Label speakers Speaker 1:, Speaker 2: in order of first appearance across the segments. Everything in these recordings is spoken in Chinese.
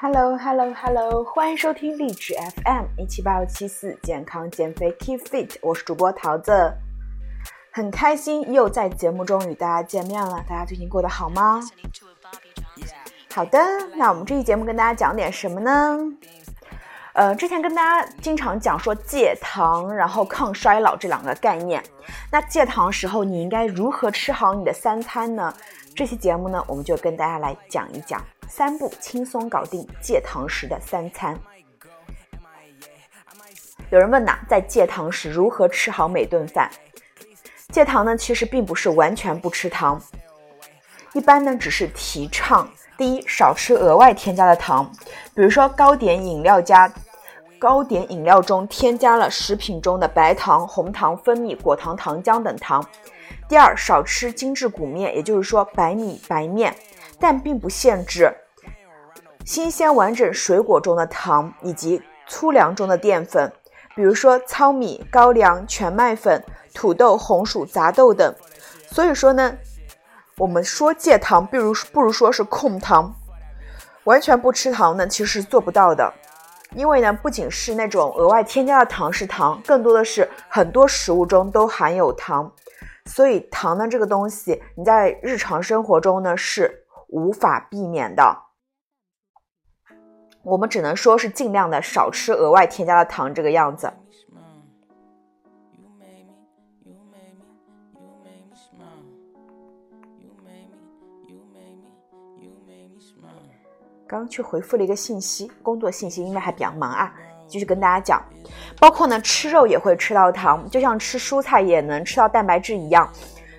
Speaker 1: Hello Hello Hello，欢迎收听励志 FM 一七八六七四健康减肥 Keep Fit，我是主播桃子，很开心又在节目中与大家见面了。大家最近过得好吗？好的，那我们这期节目跟大家讲点什么呢？呃，之前跟大家经常讲说戒糖，然后抗衰老这两个概念。那戒糖时候你应该如何吃好你的三餐呢？这期节目呢，我们就跟大家来讲一讲三步轻松搞定戒糖时的三餐。有人问呐，在戒糖时如何吃好每顿饭？戒糖呢，其实并不是完全不吃糖，一般呢只是提倡第一少吃额外添加的糖，比如说糕点饮料加。糕点饮料中添加了食品中的白糖、红糖、蜂蜜、果糖、糖浆等糖。第二，少吃精致谷面，也就是说白米、白面，但并不限制新鲜完整水果中的糖以及粗粮中的淀粉，比如说糙米、高粱、全麦粉、土豆、红薯、杂豆等。所以说呢，我们说戒糖，不如不如说是控糖，完全不吃糖呢，其实是做不到的。因为呢，不仅是那种额外添加的糖是糖，更多的是很多食物中都含有糖，所以糖呢这个东西，你在日常生活中呢是无法避免的。我们只能说是尽量的少吃额外添加的糖这个样子。刚去回复了一个信息，工作信息，因为还比较忙啊，继续跟大家讲，包括呢吃肉也会吃到糖，就像吃蔬菜也能吃到蛋白质一样。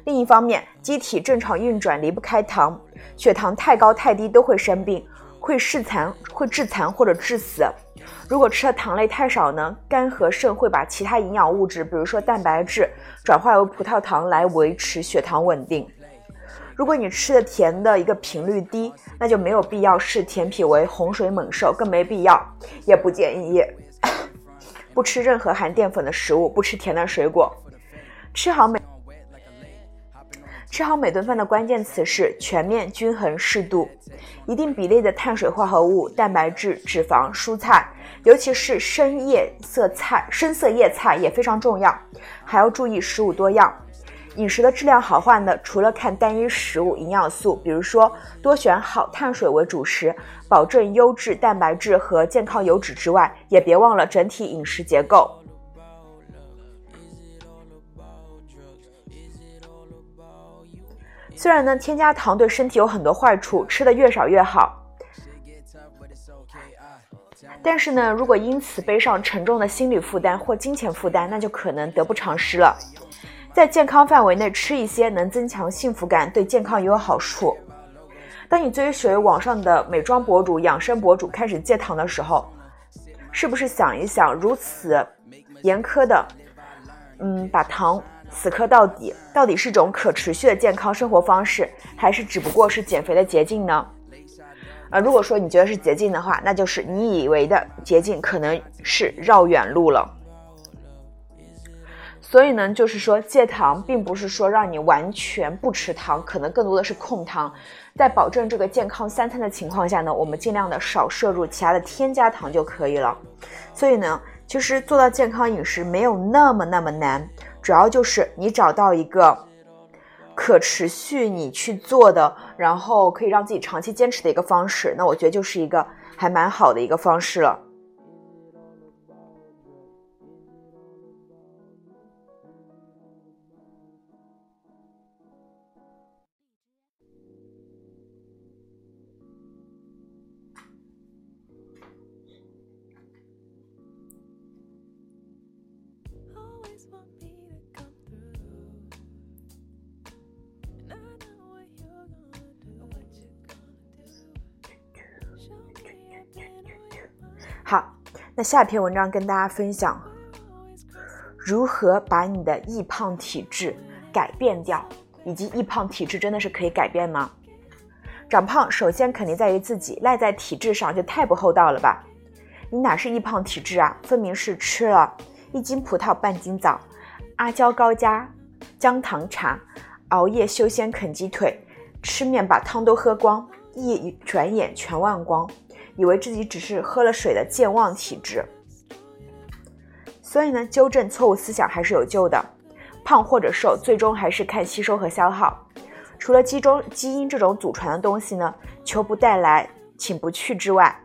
Speaker 1: 另一方面，机体正常运转离不开糖，血糖太高太低都会生病，会致残，会致残或者致死。如果吃的糖类太少呢，肝和肾会把其他营养物质，比如说蛋白质，转化为葡萄糖来维持血糖稳定。如果你吃的甜的一个频率低，那就没有必要视甜品为洪水猛兽，更没必要，也不建议 不吃任何含淀粉的食物，不吃甜的水果。吃好每吃好每顿饭的关键词是全面、均衡、适度，一定比例的碳水化合物、蛋白质、脂肪、蔬菜，尤其是深叶色菜、深色叶菜也非常重要，还要注意食物多样。饮食的质量好坏呢？除了看单一食物营养素，比如说多选好碳水为主食，保证优质蛋白质和健康油脂之外，也别忘了整体饮食结构。虽然呢，添加糖对身体有很多坏处，吃的越少越好。但是呢，如果因此背上沉重的心理负担或金钱负担，那就可能得不偿失了。在健康范围内吃一些能增强幸福感、对健康也有好处。当你追随网上的美妆博主、养生博主开始戒糖的时候，是不是想一想，如此严苛的，嗯，把糖死磕到底，到底是种可持续的健康生活方式，还是只不过是减肥的捷径呢？啊，如果说你觉得是捷径的话，那就是你以为的捷径可能是绕远路了。所以呢，就是说戒糖，并不是说让你完全不吃糖，可能更多的是控糖，在保证这个健康三餐的情况下呢，我们尽量的少摄入其他的添加糖就可以了。所以呢，其实做到健康饮食没有那么那么难，主要就是你找到一个可持续你去做的，然后可以让自己长期坚持的一个方式，那我觉得就是一个还蛮好的一个方式了。那下篇文章跟大家分享如何把你的易胖体质改变掉，以及易胖体质真的是可以改变吗？长胖首先肯定在于自己，赖在体质上就太不厚道了吧？你哪是易胖体质啊？分明是吃了一斤葡萄半斤枣，阿胶高加姜糖茶，熬夜修仙啃鸡腿，吃面把汤都喝光，一转眼全忘光。以为自己只是喝了水的健忘体质。所以呢，纠正错误思想还是有救的。胖或者瘦，最终还是看吸收和消耗。除了基中基因这种祖传的东西呢，求不带来，请不去之外，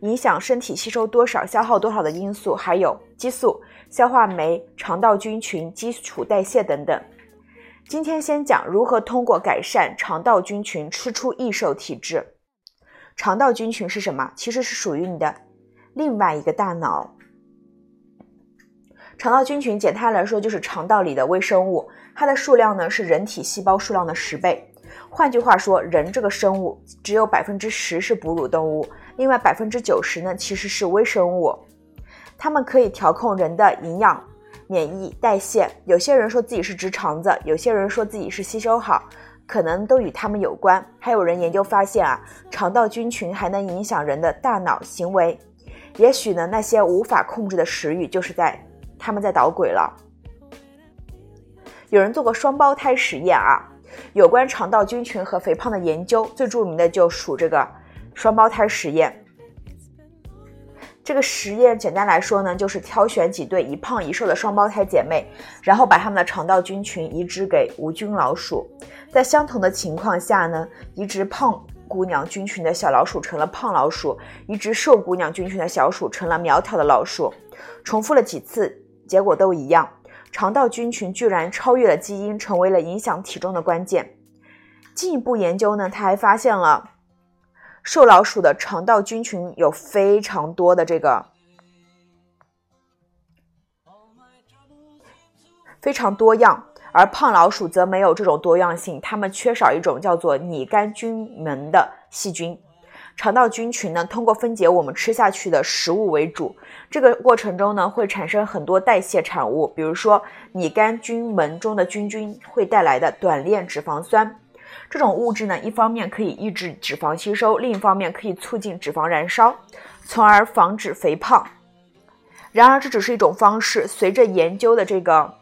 Speaker 1: 影响身体吸收多少、消耗多少的因素，还有激素、消化酶、肠道菌群、基础代谢等等。今天先讲如何通过改善肠道菌群吃出易瘦体质。肠道菌群是什么？其实是属于你的另外一个大脑。肠道菌群简单来说就是肠道里的微生物，它的数量呢是人体细胞数量的十倍。换句话说，人这个生物只有百分之十是哺乳动物，另外百分之九十呢其实是微生物。它们可以调控人的营养、免疫、代谢。有些人说自己是直肠子，有些人说自己是吸收好，可能都与他们有关。还有人研究发现啊，肠道菌群还能影响人的大脑行为。也许呢，那些无法控制的食欲就是在。他们在捣鬼了。有人做过双胞胎实验啊，有关肠道菌群和肥胖的研究，最著名的就属这个双胞胎实验。这个实验简单来说呢，就是挑选几对一胖一瘦的双胞胎姐妹，然后把她们的肠道菌群移植给无菌老鼠，在相同的情况下呢，移植胖姑娘菌群的小老鼠成了胖老鼠，移植瘦姑娘菌群的小鼠成了苗条的老鼠，重复了几次。结果都一样，肠道菌群居然超越了基因，成为了影响体重的关键。进一步研究呢，他还发现了瘦老鼠的肠道菌群有非常多的这个非常多样，而胖老鼠则没有这种多样性，它们缺少一种叫做拟杆菌门的细菌。肠道菌群呢，通过分解我们吃下去的食物为主，这个过程中呢，会产生很多代谢产物，比如说拟杆菌门中的菌菌会带来的短链脂肪酸。这种物质呢，一方面可以抑制脂肪吸收，另一方面可以促进脂肪燃烧，从而防止肥胖。然而，这只是一种方式。随着研究的这个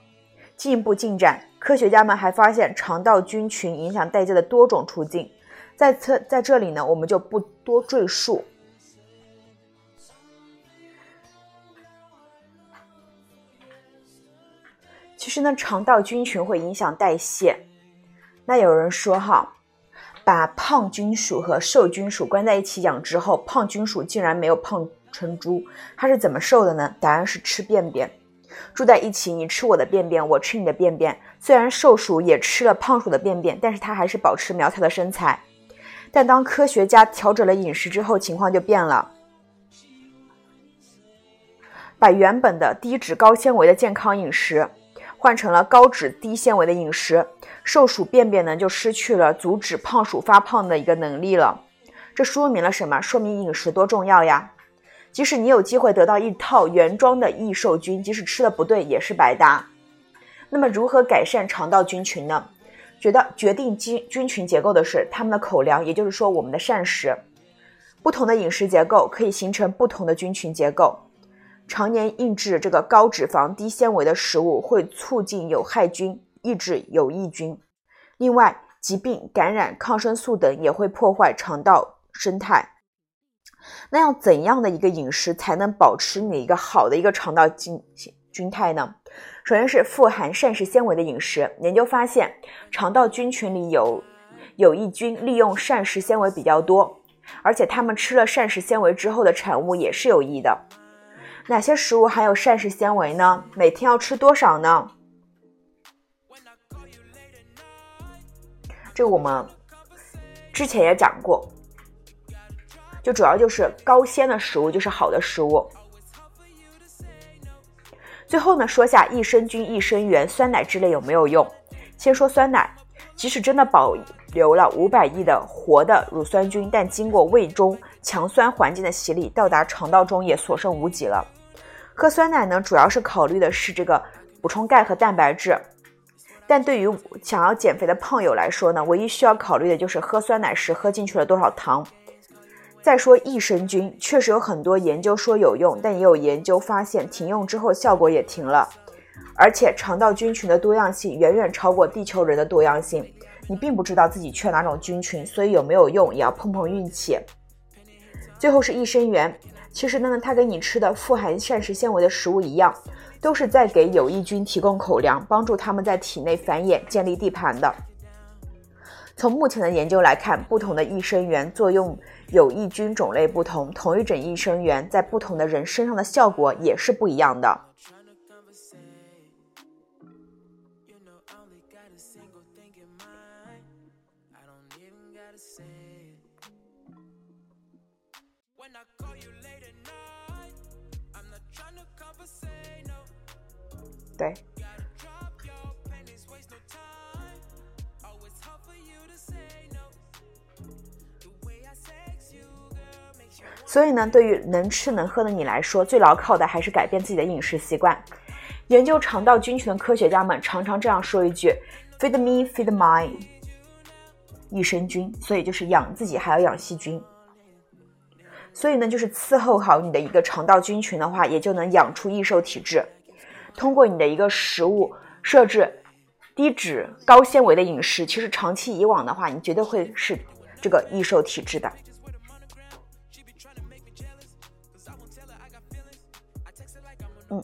Speaker 1: 进一步进展，科学家们还发现肠道菌群影响代谢的多种途径。在这在这里呢，我们就不多赘述。其实呢，肠道菌群会影响代谢。那有人说哈，把胖菌属和瘦菌属关在一起养之后，胖菌属竟然没有胖成猪，它是怎么瘦的呢？答案是吃便便。住在一起，你吃我的便便，我吃你的便便。虽然瘦鼠也吃了胖鼠的便便，但是它还是保持苗条的身材。但当科学家调整了饮食之后，情况就变了。把原本的低脂高纤维的健康饮食换成了高脂低纤维的饮食，瘦鼠便便呢就失去了阻止胖鼠发胖的一个能力了。这说明了什么？说明饮食多重要呀！即使你有机会得到一套原装的益瘦菌，即使吃的不对也是白搭。那么如何改善肠道菌群呢？觉得决定菌菌群结构的是它们的口粮，也就是说我们的膳食。不同的饮食结构可以形成不同的菌群结构。常年抑制这个高脂肪、低纤维的食物，会促进有害菌，抑制有益菌。另外，疾病、感染、抗生素等也会破坏肠道生态。那要怎样的一个饮食才能保持你一个好的一个肠道菌菌态呢？首先是富含膳食纤维的饮食。研究发现，肠道菌群里有有益菌利用膳食纤维比较多，而且它们吃了膳食纤维之后的产物也是有益的。哪些食物含有膳食纤维呢？每天要吃多少呢？这个我们之前也讲过，就主要就是高纤的食物就是好的食物。最后呢，说下益生菌、益生元、酸奶之类有没有用？先说酸奶，即使真的保留了五百亿的活的乳酸菌，但经过胃中强酸环境的洗礼，到达肠道中也所剩无几了。喝酸奶呢，主要是考虑的是这个补充钙和蛋白质，但对于想要减肥的胖友来说呢，唯一需要考虑的就是喝酸奶时喝进去了多少糖。再说益生菌，确实有很多研究说有用，但也有研究发现停用之后效果也停了。而且肠道菌群的多样性远远超过地球人的多样性，你并不知道自己缺哪种菌群，所以有没有用也要碰碰运气。最后是益生元，其实呢，它跟你吃的富含膳食纤维的食物一样，都是在给有益菌提供口粮，帮助它们在体内繁衍、建立地盘的。从目前的研究来看，不同的益生元作用有益菌种类不同，同一种益生元在不同的人身上的效果也是不一样的。对。所以呢，对于能吃能喝的你来说，最牢靠的还是改变自己的饮食习惯。研究肠道菌群的科学家们常常这样说一句：“Feed me, feed my 益生菌。”所以就是养自己还要养细菌。所以呢，就是伺候好你的一个肠道菌群的话，也就能养出易瘦体质。通过你的一个食物设置低脂高纤维的饮食，其实长期以往的话，你绝对会是这个易瘦体质的。嗯，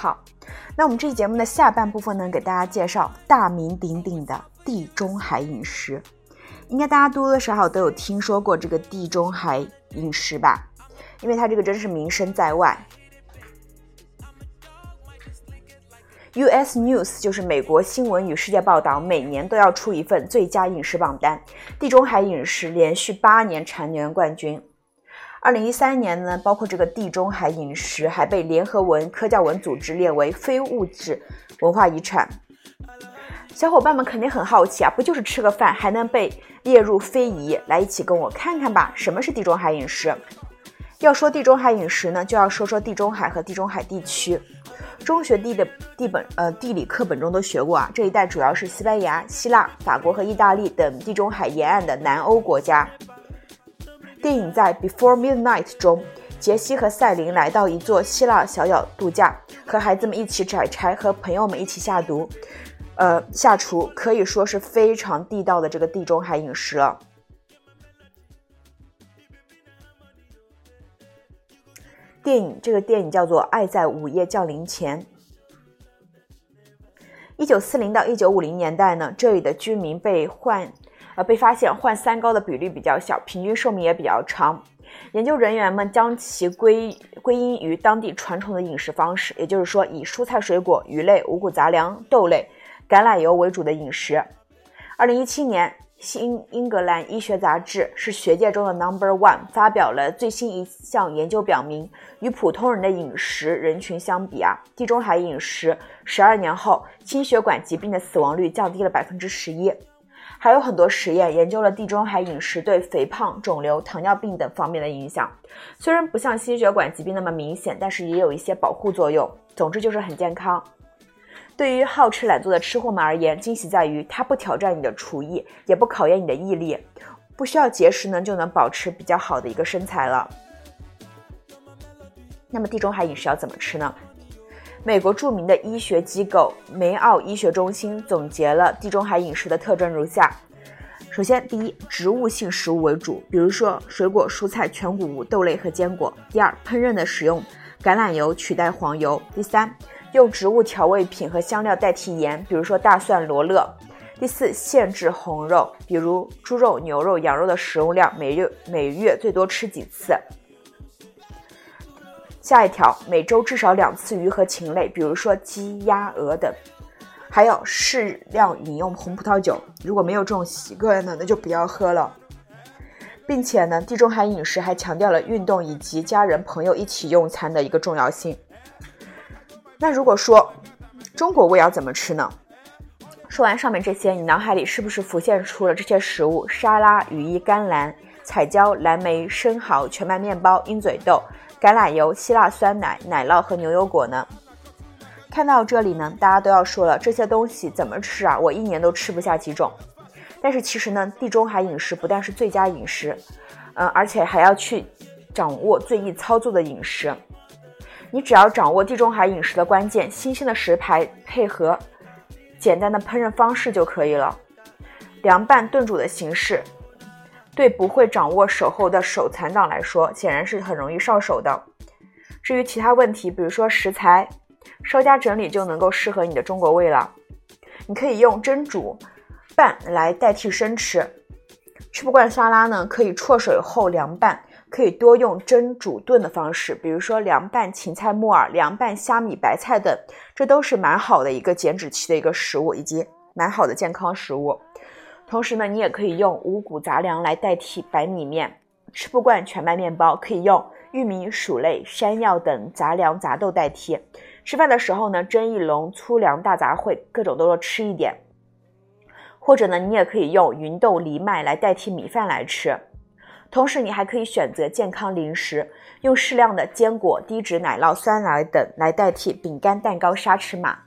Speaker 1: 好，那我们这期节目的下半部分呢，给大家介绍大名鼎鼎的地中海饮食。应该大家多多少少都有听说过这个地中海饮食吧？因为它这个真是名声在外。U.S. News 就是美国新闻与世界报道，每年都要出一份最佳饮食榜单，地中海饮食连续八年蝉联冠军。二零一三年呢，包括这个地中海饮食还被联合文科教文组织列为非物质文化遗产。小伙伴们肯定很好奇啊，不就是吃个饭还能被列入非遗？来一起跟我看看吧，什么是地中海饮食？要说地中海饮食呢，就要说说地中海和地中海地区。中学地的地本呃地理课本中都学过啊，这一带主要是西班牙、希腊、法国和意大利等地中海沿岸的南欧国家。电影在《Before Midnight》中，杰西和赛琳来到一座希腊小岛度假，和孩子们一起摘柴，和朋友们一起下毒，呃，下厨，可以说是非常地道的这个地中海饮食了。电影这个电影叫做《爱在午夜降临前》。一九四零到一九五零年代呢，这里的居民被换。呃，被发现患三高的比率比较小，平均寿命也比较长。研究人员们将其归归因于当地传统的饮食方式，也就是说，以蔬菜、水果、鱼类、五谷杂粮、豆类、橄榄油为主的饮食。二零一七年，《新英格兰医学杂志》是学界中的 Number One，发表了最新一项研究，表明与普通人的饮食人群相比啊，地中海饮食十二年后，心血管疾病的死亡率降低了百分之十一。还有很多实验研究了地中海饮食对肥胖、肿瘤、糖尿病等方面的影响。虽然不像心血管疾病那么明显，但是也有一些保护作用。总之就是很健康。对于好吃懒做的吃货们而言，惊喜在于它不挑战你的厨艺，也不考验你的毅力，不需要节食呢就能保持比较好的一个身材了。那么地中海饮食要怎么吃呢？美国著名的医学机构梅奥医学中心总结了地中海饮食的特征如下：首先，第一，植物性食物为主，比如说水果、蔬菜、全谷物、豆类和坚果；第二，烹饪的使用橄榄油取代黄油；第三，用植物调味品和香料代替盐，比如说大蒜、罗勒；第四，限制红肉，比如猪肉、牛肉、羊肉的食用量每月每月最多吃几次。下一条，每周至少两次鱼和禽类，比如说鸡、鸭、鹅等，还有适量饮用红葡萄酒。如果没有这种习惯呢，那就不要喝了。并且呢，地中海饮食还强调了运动以及家人朋友一起用餐的一个重要性。那如果说中国胃要怎么吃呢？说完上面这些，你脑海里是不是浮现出了这些食物：沙拉、羽衣甘蓝、彩椒、蓝莓、生蚝、全麦面包、鹰嘴豆？橄榄油、希腊酸奶、奶酪和牛油果呢？看到这里呢，大家都要说了，这些东西怎么吃啊？我一年都吃不下几种。但是其实呢，地中海饮食不但是最佳饮食，嗯，而且还要去掌握最易操作的饮食。你只要掌握地中海饮食的关键，新鲜的食材配合简单的烹饪方式就可以了。凉拌炖煮的形式，对不会掌握手后的手残党来说，显然是很容易上手的。至于其他问题，比如说食材，稍加整理就能够适合你的中国胃了。你可以用蒸煮、拌来代替生吃。吃不惯沙拉呢，可以焯水后凉拌。可以多用蒸、煮、炖的方式，比如说凉拌芹菜、木耳、凉拌虾米、白菜等，这都是蛮好的一个减脂期的一个食物，以及蛮好的健康食物。同时呢，你也可以用五谷杂粮来代替白米面。吃不惯全麦面包，可以用玉米、薯类、山药等杂粮杂豆代替。吃饭的时候呢，蒸一笼粗粮大杂烩，各种都要吃一点。或者呢，你也可以用芸豆、藜麦来代替米饭来吃。同时，你还可以选择健康零食，用适量的坚果、低脂奶酪、酸奶等来代替饼干、蛋糕、沙琪玛，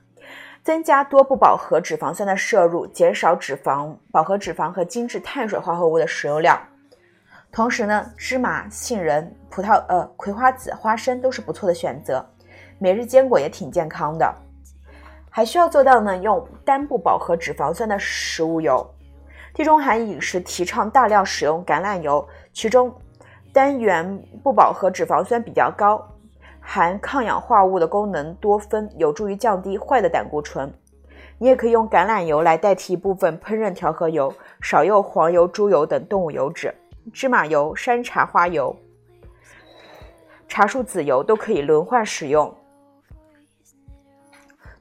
Speaker 1: 增加多不饱和脂肪酸的摄入，减少脂肪、饱和脂肪和精致碳水化合物的食用量。同时呢，芝麻、杏仁、葡萄、呃葵花籽、花生都是不错的选择。每日坚果也挺健康的。还需要做到呢，用单不饱和脂肪酸的食物油。地中海饮食提倡大量使用橄榄油，其中单元不饱和脂肪酸比较高，含抗氧化物的功能多酚，有助于降低坏的胆固醇。你也可以用橄榄油来代替一部分烹饪调和油，少用黄油、猪油等动物油脂。芝麻油、山茶花油、茶树籽油都可以轮换使用。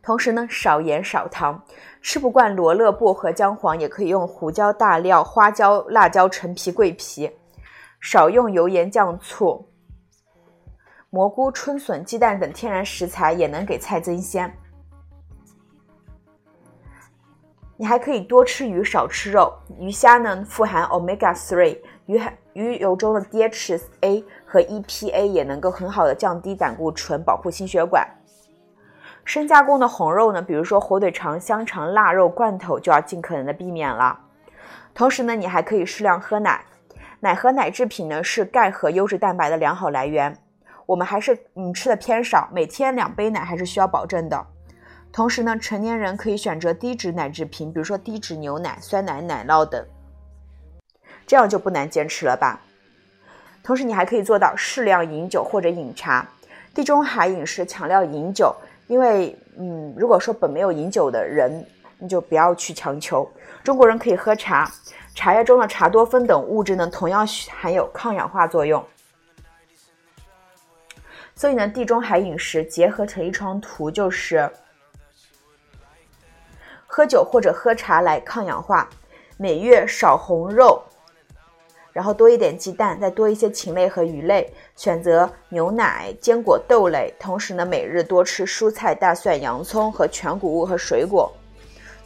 Speaker 1: 同时呢，少盐少糖。吃不惯罗勒、薄荷、姜黄，也可以用胡椒、大料、花椒、辣椒、陈皮、桂皮。少用油盐酱醋。蘑菇、春笋、鸡蛋等天然食材也能给菜增鲜。你还可以多吃鱼，少吃肉。鱼虾呢，富含 omega three，鱼鱼油中的 DHA 和 EPA 也能够很好的降低胆固醇，保护心血管。深加工的红肉呢，比如说火腿肠、香肠、腊肉、罐头，就要尽可能的避免了。同时呢，你还可以适量喝奶，奶和奶制品呢是钙和优质蛋白的良好来源。我们还是嗯吃的偏少，每天两杯奶还是需要保证的。同时呢，成年人可以选择低脂奶制品，比如说低脂牛奶、酸奶、奶酪等，这样就不难坚持了吧。同时，你还可以做到适量饮酒或者饮茶。地中海饮食强调饮酒。因为，嗯，如果说本没有饮酒的人，你就不要去强求。中国人可以喝茶，茶叶中的茶多酚等物质呢，同样含有抗氧化作用。所以呢，地中海饮食结合成一张图，就是喝酒或者喝茶来抗氧化，每月少红肉。然后多一点鸡蛋，再多一些禽类和鱼类，选择牛奶、坚果、豆类。同时呢，每日多吃蔬菜、大蒜、洋葱和全谷物和水果。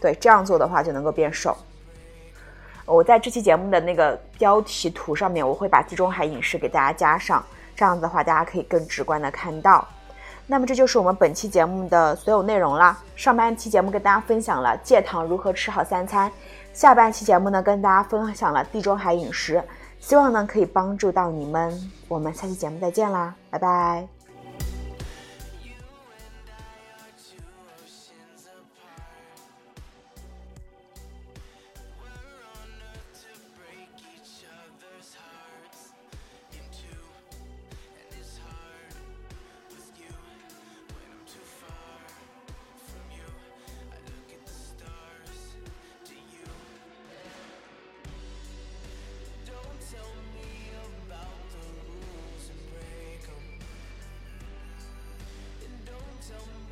Speaker 1: 对，这样做的话就能够变瘦。我在这期节目的那个标题图上面，我会把地中海饮食给大家加上，这样子的话大家可以更直观的看到。那么这就是我们本期节目的所有内容啦。上半期节目跟大家分享了戒糖如何吃好三餐。下半期节目呢，跟大家分享了地中海饮食，希望呢可以帮助到你们。我们下期节目再见啦，拜拜。so